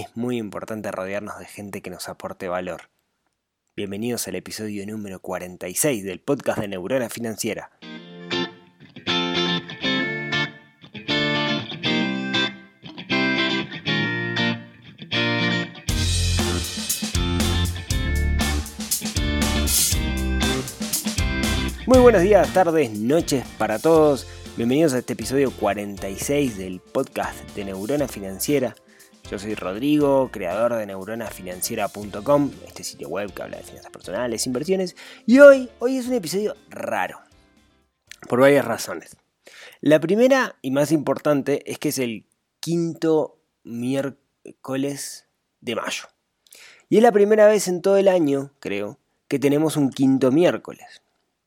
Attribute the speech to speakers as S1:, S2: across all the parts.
S1: es muy importante rodearnos de gente que nos aporte valor. Bienvenidos al episodio número 46 del podcast de Neurona Financiera. Muy buenos días, tardes, noches para todos. Bienvenidos a este episodio 46 del podcast de Neurona Financiera. Yo soy Rodrigo, creador de neuronafinanciera.com, este sitio web que habla de finanzas personales, inversiones, y hoy, hoy es un episodio raro, por varias razones. La primera y más importante es que es el quinto miércoles de mayo. Y es la primera vez en todo el año, creo, que tenemos un quinto miércoles.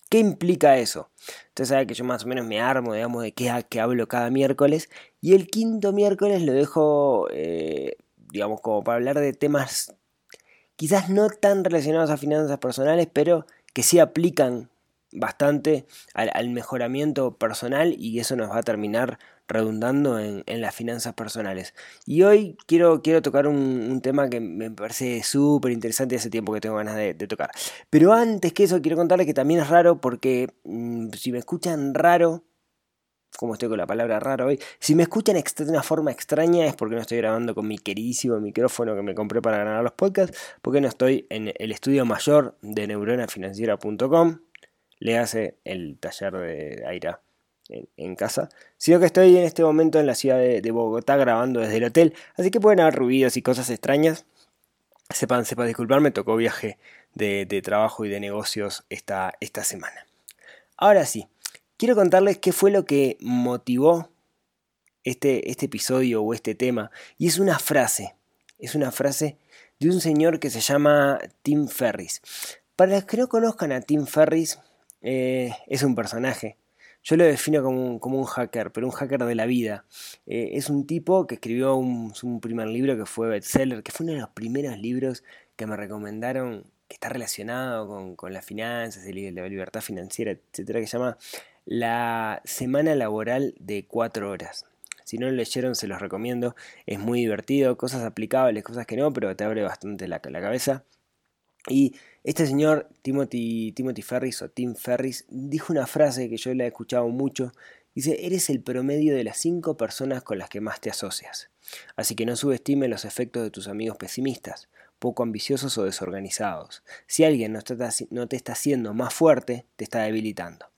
S1: ¿Qué implica eso? Usted sabe que yo más o menos me armo, digamos, de qué, qué hablo cada miércoles. Y el quinto miércoles lo dejo, eh, digamos, como para hablar de temas quizás no tan relacionados a finanzas personales, pero que sí aplican bastante al, mejoramiento personal y eso nos va a terminar redundando en, las finanzas personales. Y hoy quiero, quiero tocar un, tema que me parece súper interesante hace tiempo que tengo ganas de, tocar. Pero antes que eso quiero contarles que también es raro porque mm, si me escuchan raro, como estoy con la palabra raro hoy, si me escuchan de una forma extraña es porque no estoy grabando con mi queridísimo micrófono que me compré para grabar los podcasts, porque no estoy en el estudio mayor de neuronafinanciera.com le hace el taller de Aira en, casa, sino que estoy en este momento en la ciudad de, Bogotá grabando desde el hotel, así que pueden haber ruidos y cosas extrañas. Sepan, sepan disculparme, tocó viaje de, trabajo y de negocios esta, esta semana. Ahora sí, quiero contarles qué fue lo que motivó este, este episodio o este tema, y es una frase, es una frase de un señor que se llama Tim Ferris. Para los que no conozcan a Tim Ferris, eh, es un personaje. Yo lo defino como un, hacker, pero un hacker de la vida. Eh, es un tipo que escribió un, primer libro que fue bestseller, que fue uno de los primeros libros que me recomendaron, que está relacionado con, con las finanzas, la libertad financiera, etcétera, que se llama La Semana Laboral de Cuatro Horas. Si no lo leyeron, se los recomiendo. Es muy divertido, cosas aplicables, cosas que no, pero te abre bastante la, la cabeza. Y este señor, Timothy, Timothy Ferris o Tim Ferris, dijo una frase que yo le he escuchado mucho. Dice, eres el promedio de las cinco personas con las que más te asocias. Así que no subestime los efectos de tus amigos pesimistas, poco ambiciosos o desorganizados. Si alguien no te está haciendo más fuerte, te está debilitando.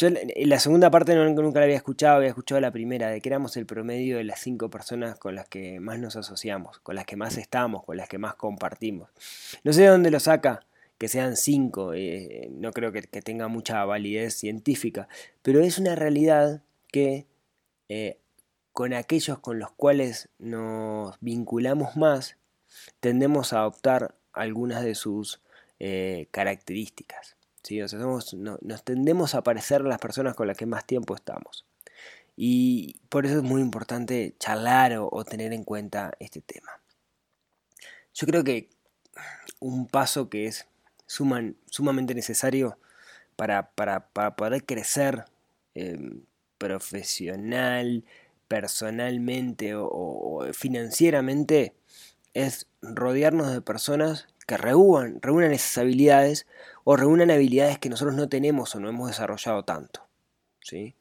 S1: Yo la segunda parte nunca la había escuchado, había escuchado la primera, de que éramos el promedio de las cinco personas con las que más nos asociamos, con las que más estamos, con las que más compartimos. No sé de dónde lo saca, que sean cinco, eh, no creo que, tenga mucha validez científica, pero es una realidad que eh, con aquellos con los cuales nos vinculamos más, tendemos a adoptar algunas de sus eh, características nos tendemos a parecer las personas con las que más tiempo estamos. Y por eso es muy importante charlar o, tener en cuenta este tema. Yo creo que un paso que es sumamente necesario para, poder crecer em, profesional, personalmente o, financieramente es rodearnos de personas que reúnan, reúnan esas habilidades o reúnan habilidades que nosotros no tenemos o no hemos desarrollado tanto. ¿sí?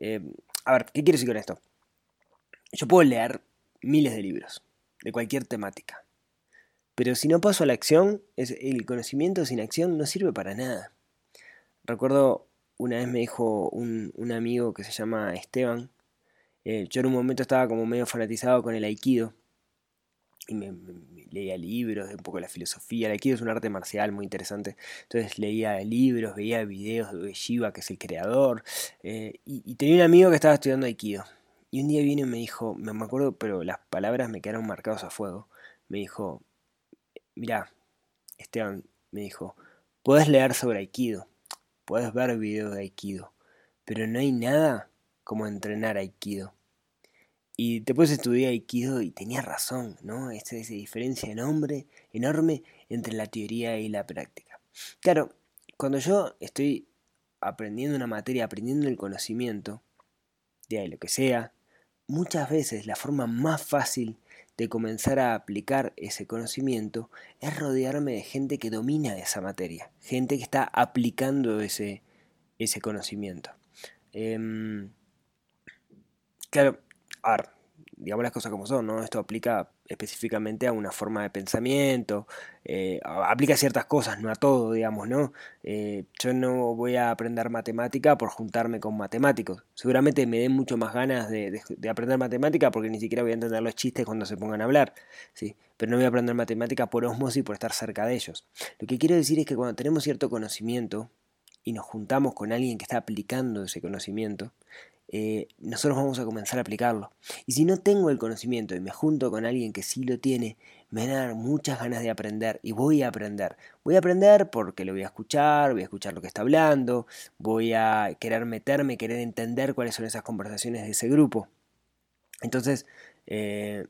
S1: Eh, a ver, ¿qué quiero decir con esto? Yo puedo leer miles de libros, de cualquier temática, pero si no paso a la acción, el conocimiento sin acción no sirve para nada. Recuerdo una vez me dijo un, amigo que se llama Esteban, eh, yo en un momento estaba como medio fanatizado con el aikido, y me, leía libros de un poco la filosofía. El Aikido es un arte marcial muy interesante. Entonces leía libros, veía videos de Shiva, que es el creador. Eh, y, tenía un amigo que estaba estudiando Aikido. Y un día vino y me dijo, me acuerdo, pero las palabras me quedaron marcados a fuego. Me dijo, mira, Esteban, me dijo, puedes leer sobre Aikido, puedes ver videos de Aikido, pero no hay nada como entrenar Aikido. Y después estudié Aikido y tenía razón, ¿no? Esa, esa diferencia enorme, enorme entre la teoría y la práctica. Claro, cuando yo estoy aprendiendo una materia, aprendiendo el conocimiento, de lo que sea, muchas veces la forma más fácil de comenzar a aplicar ese conocimiento es rodearme de gente que domina esa materia, gente que está aplicando ese, ese conocimiento. Em, claro, digamos las cosas como son, ¿no? Esto aplica específicamente a una forma de pensamiento, eh, aplica a ciertas cosas, no a todo, digamos, ¿no? Eh, yo no voy a aprender matemática por juntarme con matemáticos. Seguramente me den mucho más ganas de, aprender matemática porque ni siquiera voy a entender los chistes cuando se pongan a hablar, ¿sí? Pero no voy a aprender matemática por osmosis por estar cerca de ellos. Lo que quiero decir es que cuando tenemos cierto conocimiento y nos juntamos con alguien que está aplicando ese conocimiento, eh, nosotros vamos a comenzar a aplicarlo. Y si no tengo el conocimiento y me junto con alguien que sí lo tiene, me van a dar muchas ganas de aprender y voy a aprender. Voy a aprender porque lo voy a escuchar, voy a escuchar lo que está hablando, voy a querer meterme, querer entender cuáles son esas conversaciones de ese grupo. Entonces, eh,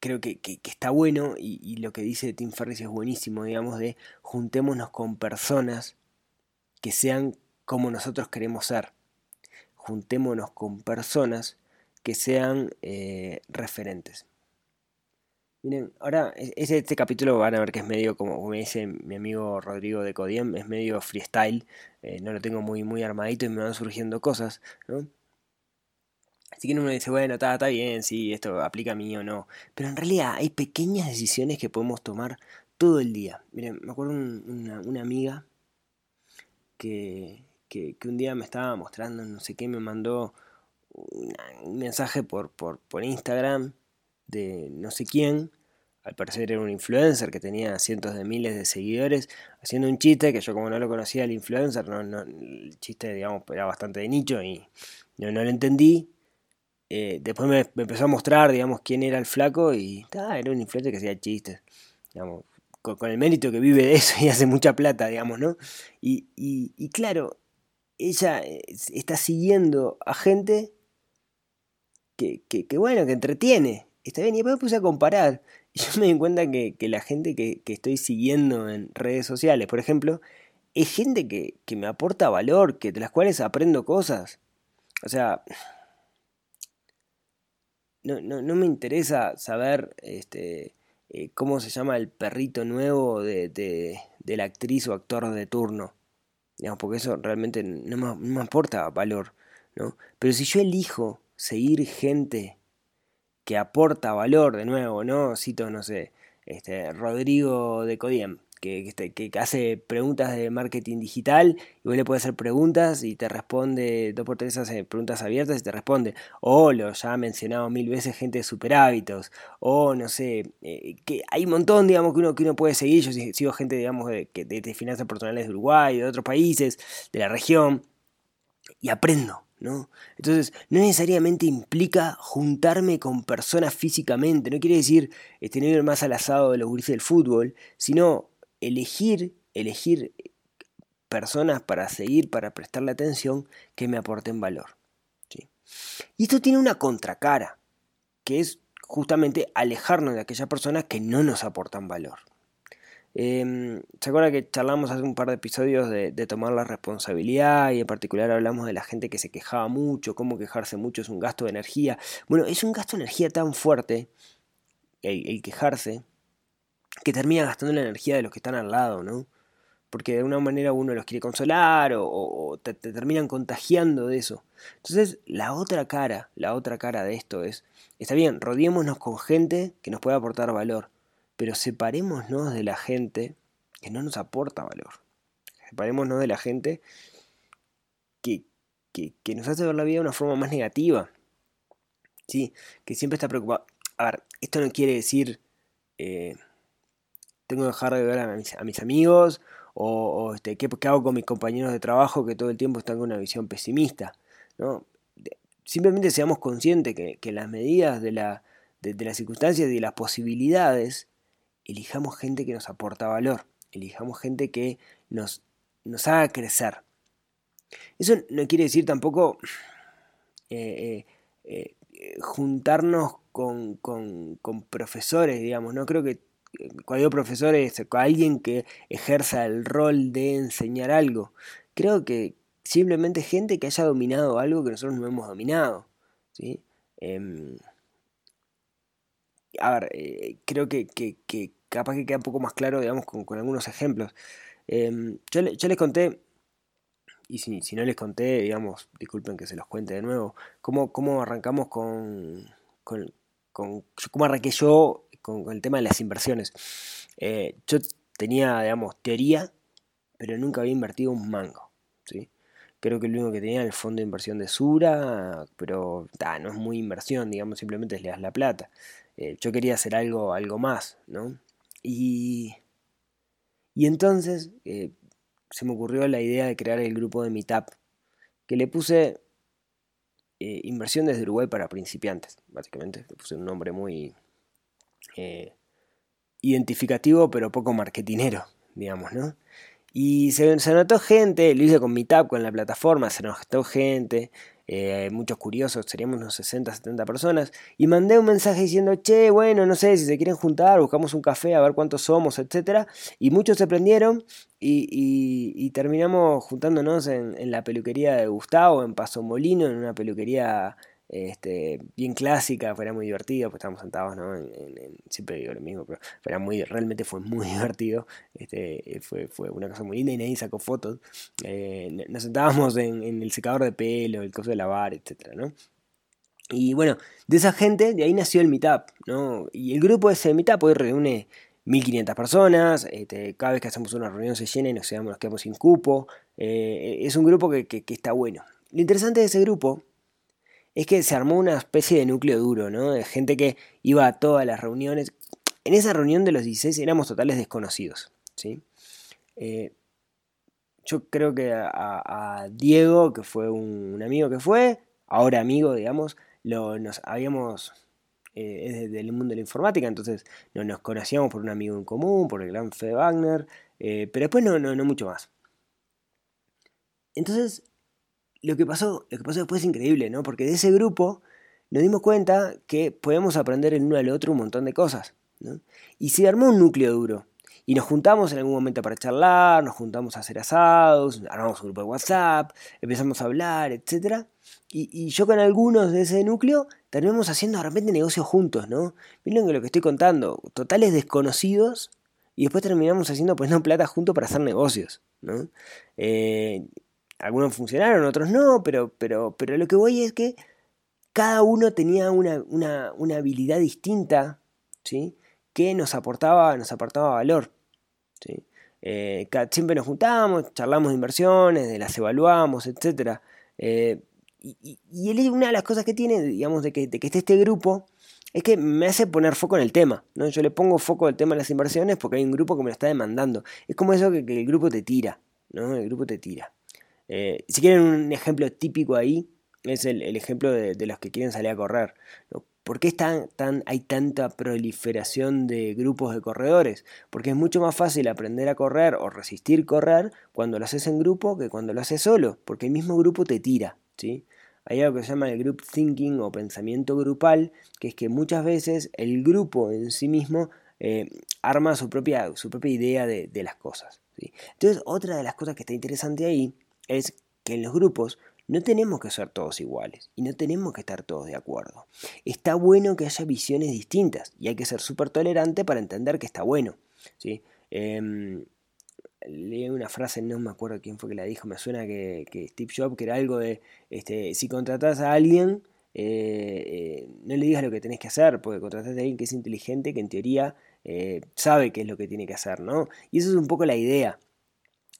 S1: creo que, está bueno y, y, lo que dice Tim Ferriss es buenísimo, digamos, de juntémonos con personas que sean como nosotros queremos ser juntémonos con personas que sean eh, referentes. Miren, ahora este, este, capítulo van a ver que es medio, como me dice mi amigo Rodrigo de Codiem, es medio freestyle, eh, no lo tengo muy, muy armadito y me van surgiendo cosas, ¿no? Así que uno dice, bueno, está, bien, sí, esto aplica a mí o no. Pero en realidad hay pequeñas decisiones que podemos tomar todo el día. Miren, me acuerdo una amiga que, que, un día me estaba mostrando, no sé qué, me mandó un mensaje por, por, por Instagram de no sé quién, al parecer era un influencer que tenía cientos de miles de seguidores, haciendo un chiste que yo como no lo conocía el influencer, no, no, el chiste digamos era bastante de nicho y no, no lo entendí. Eh, después me, empezó a mostrar, digamos, quién era el flaco y era un influencer que hacía chistes, digamos, con, el mérito que vive de eso y hace mucha plata, digamos, ¿no? Y, y claro, ella eh, está siguiendo a gente que, que, bueno, que entretiene. Está bien, y después puse a comparar. Y yo me di cuenta que, la gente que, estoy siguiendo en redes sociales, por ejemplo, es gente que, me aporta valor, que de las cuales aprendo cosas. O sea, no, no, me interesa saber este, eh, cómo se llama el perrito nuevo de, de la actriz o actor de turno porque eso realmente no me, aporta valor, ¿no? Pero si yo elijo seguir gente que aporta valor, de nuevo, ¿no? Cito, no sé, este, Rodrigo de Codiem, este, que, hace preguntas de marketing digital y vos le puedes hacer preguntas y te responde, dos por tres hace preguntas abiertas y te responde. O lo ya ha mencionado mil veces gente de super hábitos. O no sé, eh, que hay un montón, digamos, que uno, que uno puede seguir. Yo sigo gente, digamos, de, finanzas personales de Uruguay, de otros países, de la región. Y aprendo. ¿No? Entonces, no necesariamente implica juntarme con personas físicamente, no quiere decir tener más al asado de los grises del fútbol, sino elegir, elegir personas para seguir, para prestarle atención, que me aporten valor. Y esto tiene una contracara, que es justamente alejarnos de aquellas personas que no nos aportan valor. Em, ¿Se acuerda que charlamos hace un par de episodios de, tomar la responsabilidad y en particular hablamos de la gente que se quejaba mucho, cómo quejarse mucho es un gasto de energía? Bueno, es un gasto de energía tan fuerte el quejarse que termina gastando la energía de los que están al lado, ¿no? Porque de una manera uno los quiere consolar o, te, terminan contagiando de eso. Entonces, la otra cara, la otra cara de esto es, está bien, rodeémonos con gente que nos pueda aportar valor, pero separémonos de la gente que no nos aporta valor. Separémonos de la gente que, que, nos hace ver la vida de una forma más negativa. ¿Sí? Que siempre está preocupado. A ver, esto no quiere decir... Eh, tengo que dejar de ver a mis, amigos o, este, ¿qué, hago con mis compañeros de trabajo que todo el tiempo están con una visión pesimista. ¿no? Simplemente seamos conscientes que, las medidas de, la, de, las circunstancias y de las posibilidades, elijamos gente que nos aporta valor, elijamos gente que nos, nos haga crecer. Eso no quiere decir tampoco eh, eh, eh, juntarnos con, con, con profesores, digamos, no creo que cuando digo profesor es alguien que ejerza el rol de enseñar algo. Creo que simplemente gente que haya dominado algo que nosotros no hemos dominado. ¿sí? Em, a ver, eh, creo que, que, capaz que queda un poco más claro, digamos, con, algunos ejemplos. Em, yo, les conté, y si, no les conté, digamos, disculpen que se los cuente de nuevo, cómo, cómo arrancamos con, con, cómo arranqué yo con, el tema de las inversiones. Eh, yo tenía, digamos, teoría, pero nunca había invertido un mango, ¿sí? Creo que lo único que tenía era el fondo de inversión de Sura, pero no es muy inversión, digamos, simplemente le das la plata. Eh, yo quería hacer algo, algo más, ¿no? Y, y entonces eh, se me ocurrió la idea de crear el grupo de Meetup, que le puse inversión desde Uruguay para principiantes, básicamente. Le puse un nombre muy identificativo, pero poco marketinero, digamos, ¿no? Y se, se notó gente, lo hice con Meetup, con la plataforma, se notó gente, eh, muchos curiosos, seríamos unos 60, 70 personas, y mandé un mensaje diciendo, che, bueno, no sé si se quieren juntar, buscamos un café, a ver cuántos somos, etc. Y muchos se prendieron y, terminamos juntándonos en, en, la peluquería de Gustavo, en Paso Molino, en una peluquería este, bien clásica, fue muy divertido, pues estábamos sentados, siempre digo lo mismo, pero, era muy, realmente fue muy divertido, este, fue, fue una cosa muy linda y nadie sacó fotos. Eh, nos sentábamos en, el secador de pelo, el coso de lavar, etcétera, ¿no? Y bueno, de esa gente, de ahí nació el Meetup, ¿no? Y el grupo de ese Meetup hoy reúne 1500 personas, este, cada vez que hacemos una reunión se llena y nos quedamos, nos quedamos sin cupo. Eh, es un grupo que, que está bueno. Lo interesante de ese grupo es que se armó una especie de núcleo duro, ¿no? De gente que iba a todas las reuniones. En esa reunión de los 16 éramos totales desconocidos, ¿sí? Eh, yo creo que a, Diego, que fue un, amigo que fue, ahora amigo, digamos, lo, nos habíamos... Eh, es del mundo de la informática, entonces no, nos conocíamos por un amigo en común, por el gran Fede Wagner, eh, pero después no, no, no mucho más. Entonces lo que pasó, lo que pasó después es increíble, ¿no? Porque de ese grupo nos dimos cuenta que podemos aprender el uno al otro un montón de cosas, ¿no? Y se armó un núcleo duro. Y nos juntamos en algún momento para charlar, nos juntamos a hacer asados, armamos un grupo de WhatsApp, empezamos a hablar, etc. Y, yo con algunos de ese núcleo terminamos haciendo de repente negocios juntos, ¿no? Miren lo que estoy contando, totales desconocidos, y después terminamos haciendo pues no plata juntos para hacer negocios, ¿no? Eh, algunos funcionaron, otros no, pero, pero, pero lo que voy es que cada uno tenía una, habilidad distinta, ¿sí? Que nos aportaba, nos aportaba valor, ¿sí? Eh, siempre nos juntábamos, charlamos de inversiones, las evaluamos, etc. Eh, y, y, una de las cosas que tiene, digamos, de que, de que esté este grupo, es que me hace poner foco en el tema. ¿no? Yo le pongo foco al tema de las inversiones porque hay un grupo que me lo está demandando. Es como eso que, que el grupo te tira. ¿no? El grupo te tira. Eh, si quieren un ejemplo típico ahí, es el, ejemplo de, los que quieren salir a correr. ¿Por qué tan, hay tanta proliferación de grupos de corredores? Porque es mucho más fácil aprender a correr o resistir correr cuando lo haces en grupo que cuando lo haces solo, porque el mismo grupo te tira. ¿sí? Hay algo que se llama el group thinking o pensamiento grupal, que es que muchas veces el grupo en sí mismo eh, arma su propia, su propia idea de, las cosas. Entonces, otra de las cosas que está interesante ahí es que en los grupos no tenemos que ser todos iguales y no tenemos que estar todos de acuerdo. Está bueno que haya visiones distintas y hay que ser súper tolerante para entender que está bueno. ¿sí? Em, leí una frase, no me acuerdo quién fue que la dijo, me suena que, Steve Jobs, que era algo de, este, si contratas a alguien, eh, eh, no le digas lo que tenés que hacer, porque contratas a alguien que es inteligente, que en teoría eh, sabe qué es lo que tiene que hacer, ¿no? Y eso es un poco la idea.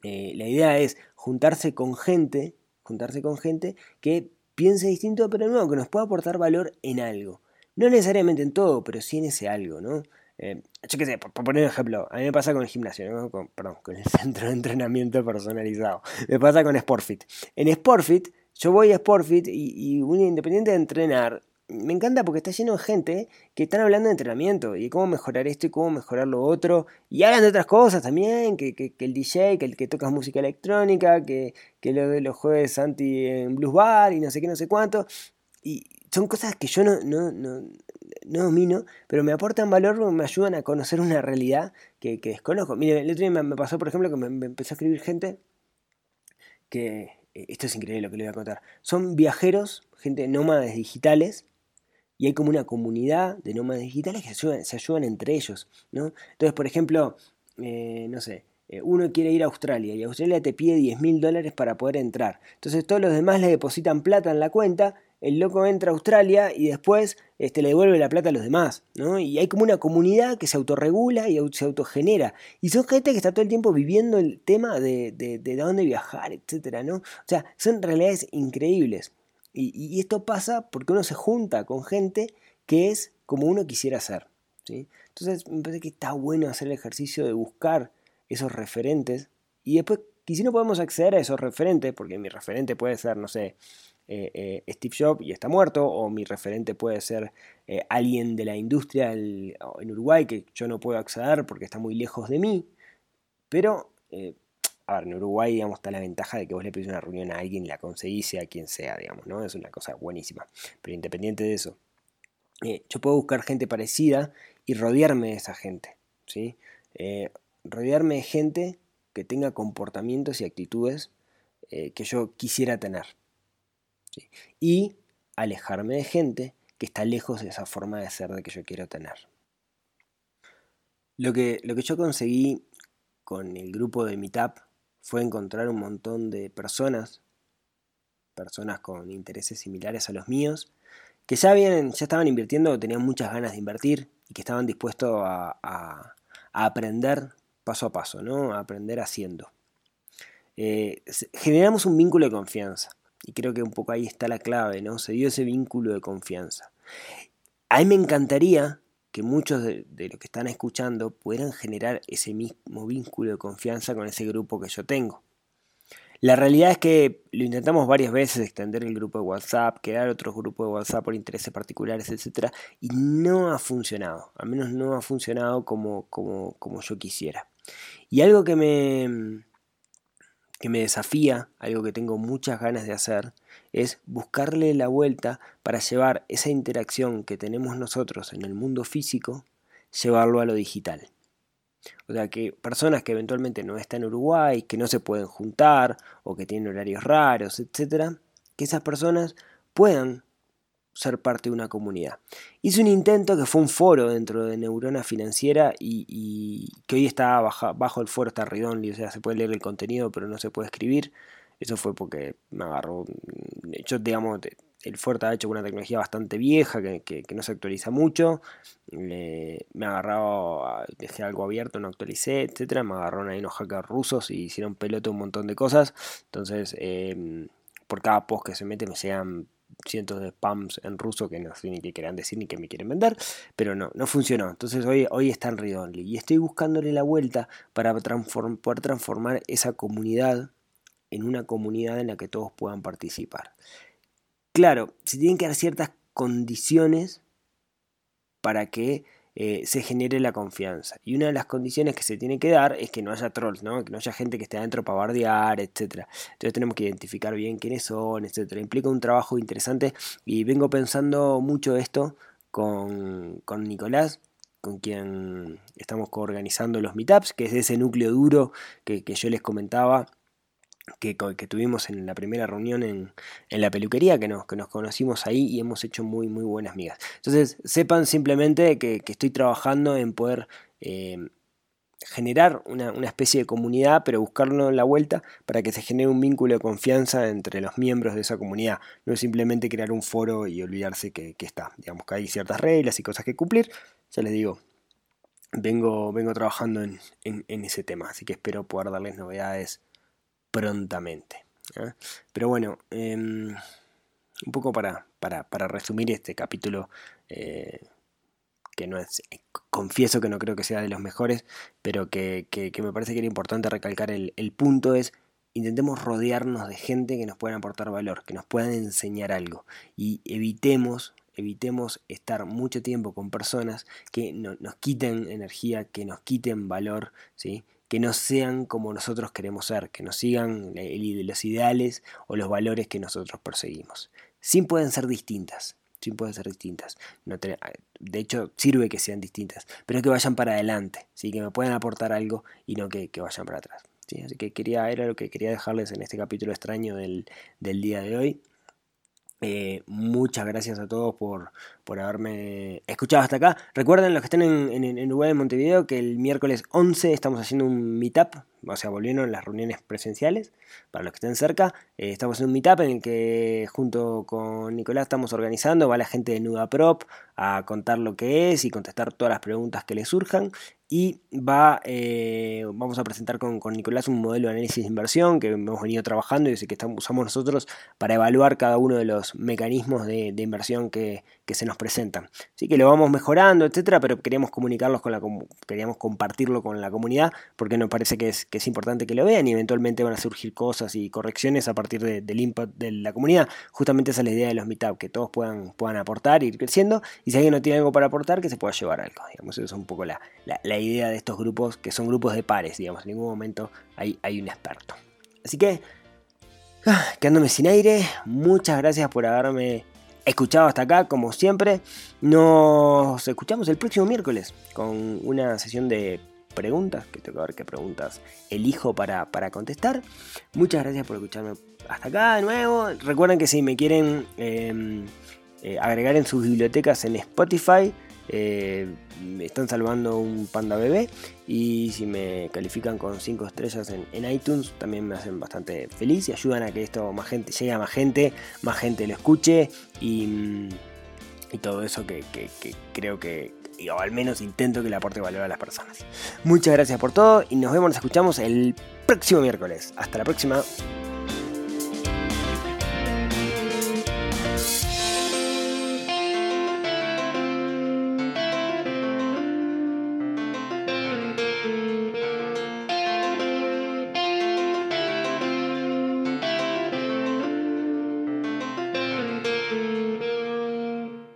S1: La idea es juntarse con gente, juntarse con gente que piense distinto, pero no, que nos pueda aportar valor en algo. No necesariamente en todo, pero sí en ese algo, ¿no? Eh, yo qué sé, por, poner un ejemplo, a mí me pasa con el gimnasio, con, perdón, con el centro de entrenamiento personalizado. Me pasa con Sportfit. En Sportfit, yo voy a Sportfit y, y un independiente de entrenar me encanta porque está lleno de gente que están hablando de entrenamiento y cómo mejorar esto y cómo mejorar lo otro. Y hablan de otras cosas también, que, que, el DJ, que el que toca música electrónica, que, que los jueves Santi en Blues Bar y no sé qué, no sé cuánto. Y son cosas que yo no, no, no, no domino, pero me aportan valor, me ayudan a conocer una realidad que, desconozco. Mire, el otro día me, pasó, por ejemplo, que me, me empezó a escribir gente que, eh, esto es increíble lo que le voy a contar, son viajeros, gente nómades digitales, y hay como una comunidad de nómadas digitales que se ayudan, entre ellos, ¿no? Entonces, por ejemplo, eh, no sé, eh, uno quiere ir a Australia y Australia te pide 10 mil dólares para poder entrar. Entonces todos los demás le depositan plata en la cuenta, el loco entra a Australia y después este, le devuelve la plata a los demás, ¿no? Y hay como una comunidad que se autorregula y se autogenera. Y son gente que está todo el tiempo viviendo el tema de, de, de dónde viajar, etcétera, ¿no? O sea, son realidades increíbles. Y, esto pasa porque uno se junta con gente que es como uno quisiera ser. ¿sí? Entonces me parece que está bueno hacer el ejercicio de buscar esos referentes y después, y si no podemos acceder a esos referentes, porque mi referente puede ser, no sé, eh, eh, Steve Jobs y está muerto, o mi referente puede ser eh, alguien de la industria en Uruguay que yo no puedo acceder porque está muy lejos de mí, pero a ver, en Uruguay, digamos, está la ventaja de que vos le pedís una reunión a alguien y la conseguís, sea quien sea, digamos, ¿no? Es una cosa buenísima. Pero independiente de eso, eh, yo puedo buscar gente parecida y rodearme de esa gente, ¿sí? Eh, rodearme de gente que tenga comportamientos y actitudes eh, que yo quisiera tener. Y alejarme de gente que está lejos de esa forma de ser de que yo quiero tener. Lo que, lo que yo conseguí con el grupo de Meetup fue encontrar un montón de personas, personas con intereses similares a los míos, que ya, ya estaban invirtiendo, tenían muchas ganas de invertir y que estaban dispuestos a, aprender paso a paso, ¿no? a aprender haciendo. Eh, generamos un vínculo de confianza y creo que un poco ahí está la clave, ¿no? Se dio ese vínculo de confianza. A mí me encantaría que muchos de, los que están escuchando puedan generar ese mismo vínculo de confianza con ese grupo que yo tengo. La realidad es que lo intentamos varias veces, extender el grupo de WhatsApp, crear otros grupos de WhatsApp por intereses particulares, etc. Y no ha funcionado, al menos no ha funcionado como, como, como yo quisiera. Y algo que me, que me desafía, algo que tengo muchas ganas de hacer, es buscarle la vuelta para llevar esa interacción que tenemos nosotros en el mundo físico, llevarlo a lo digital. O sea, que personas que eventualmente no están en Uruguay, que no se pueden juntar o que tienen horarios raros, etc., que esas personas puedan ser parte de una comunidad. Hice un intento que fue un foro dentro de Neurona Financiera y, que hoy está bajo, el foro, está Ridonly, o sea, se puede leer el contenido pero no se puede escribir. Eso fue porque me agarró. Yo, digamos, el Fuerte ha hecho una tecnología bastante vieja que, no se actualiza mucho. me agarraba, dejé algo abierto, no actualicé, etcétera. Me agarraron ahí unos hackers rusos y hicieron pelota un montón de cosas. Entonces, em, por cada post que se mete me llegan cientos de spams en ruso que no sé ni qué quieran decir ni qué me quieren vender, pero no, no funcionó. Entonces hoy, hoy está en Read y estoy buscándole la vuelta para poder transformar esa comunidad en una comunidad en la que todos puedan participar. Claro, se tienen que dar ciertas condiciones para que eh, se genere la confianza. Y una de las condiciones que se tiene que dar es que no haya trolls, ¿no? que no haya gente que esté adentro para bardear, etc. Entonces tenemos que identificar bien quiénes son, etc. Implica un trabajo interesante y vengo pensando mucho esto con, con Nicolás, con quien estamos coorganizando los meetups, que es ese núcleo duro que yo les comentaba que, tuvimos en la primera reunión en, la peluquería, que nos, que nos, conocimos ahí y hemos hecho muy, muy buenas migas. Entonces, sepan simplemente que, estoy trabajando en poder eh, generar una, especie de comunidad, pero buscarlo en la vuelta para que se genere un vínculo de confianza entre los miembros de esa comunidad. No es simplemente crear un foro y olvidarse que, está. Digamos que hay ciertas reglas y cosas que cumplir. Ya les digo, vengo, vengo trabajando en, en ese tema, así que espero poder darles novedades prontamente. ¿eh? Pero bueno, em, un poco para, para, resumir este capítulo, eh, que no es, eh, confieso que no creo que sea de los mejores, pero que, me parece que era importante recalcar el, el, punto es, intentemos rodearnos de gente que nos pueda aportar valor, que nos puedan enseñar algo y evitemos evitemos estar mucho tiempo con personas que nos quiten energía, que nos quiten valor, ¿sí? Que no sean como nosotros queremos ser, que nos sigan los ideales o los valores que nosotros perseguimos. Sí pueden ser distintas, sí pueden ser distintas. de hecho, sirve que sean distintas, pero que vayan para adelante, ¿sí? que me puedan aportar algo y no que, vayan para atrás. Así que quería, era lo que quería dejarles en este capítulo extraño del, del día de hoy. Eh, muchas gracias a todos por, por, haberme escuchado hasta acá. Recuerden los que estén en, en, en Uruguay, en Montevideo, que el miércoles 11 estamos haciendo un meetup, o sea, volvieron las reuniones presenciales, para los que estén cerca. Eh, estamos en un meetup en el que junto con Nicolás estamos organizando, va la gente de Nuda Prop a contar lo que es y contestar todas las preguntas que les surjan y va, eh, vamos a presentar con, Nicolás un modelo de análisis de inversión que hemos venido trabajando y que estamos, usamos nosotros para evaluar cada uno de los mecanismos de, inversión que, se nos presentan. Así que lo vamos mejorando, etcétera, pero queríamos comunicarlos con la queríamos compartirlo con la comunidad porque nos parece que es, que es importante que lo vean y eventualmente van a surgir cosas y correcciones a partir del input de la comunidad. Justamente esa es la idea de los meetup, que todos puedan, puedan aportar, ir creciendo y si alguien no tiene algo para aportar, que se pueda llevar algo. Digamos, eso es un poco la, la, idea de estos grupos, que son grupos de pares, digamos, en ningún momento hay, hay un experto. Así que, ah, quedándome sin aire, muchas gracias por haberme escuchado hasta acá, como siempre. Nos escuchamos el próximo miércoles con una sesión de preguntas, que tengo que ver qué preguntas elijo para, para contestar. Muchas gracias por escucharme hasta acá de nuevo. Recuerden que si me quieren em, eh, agregar en sus bibliotecas en Spotify, eh, me están salvando un panda bebé y si me califican con 5 estrellas en, iTunes también me hacen bastante feliz y ayudan a que esto más gente llegue a más gente, más gente lo escuche y, todo eso que, creo que, o al menos intento que le aporte valor a las personas. Muchas gracias por todo y nos vemos, nos escuchamos el próximo miércoles. Hasta la próxima.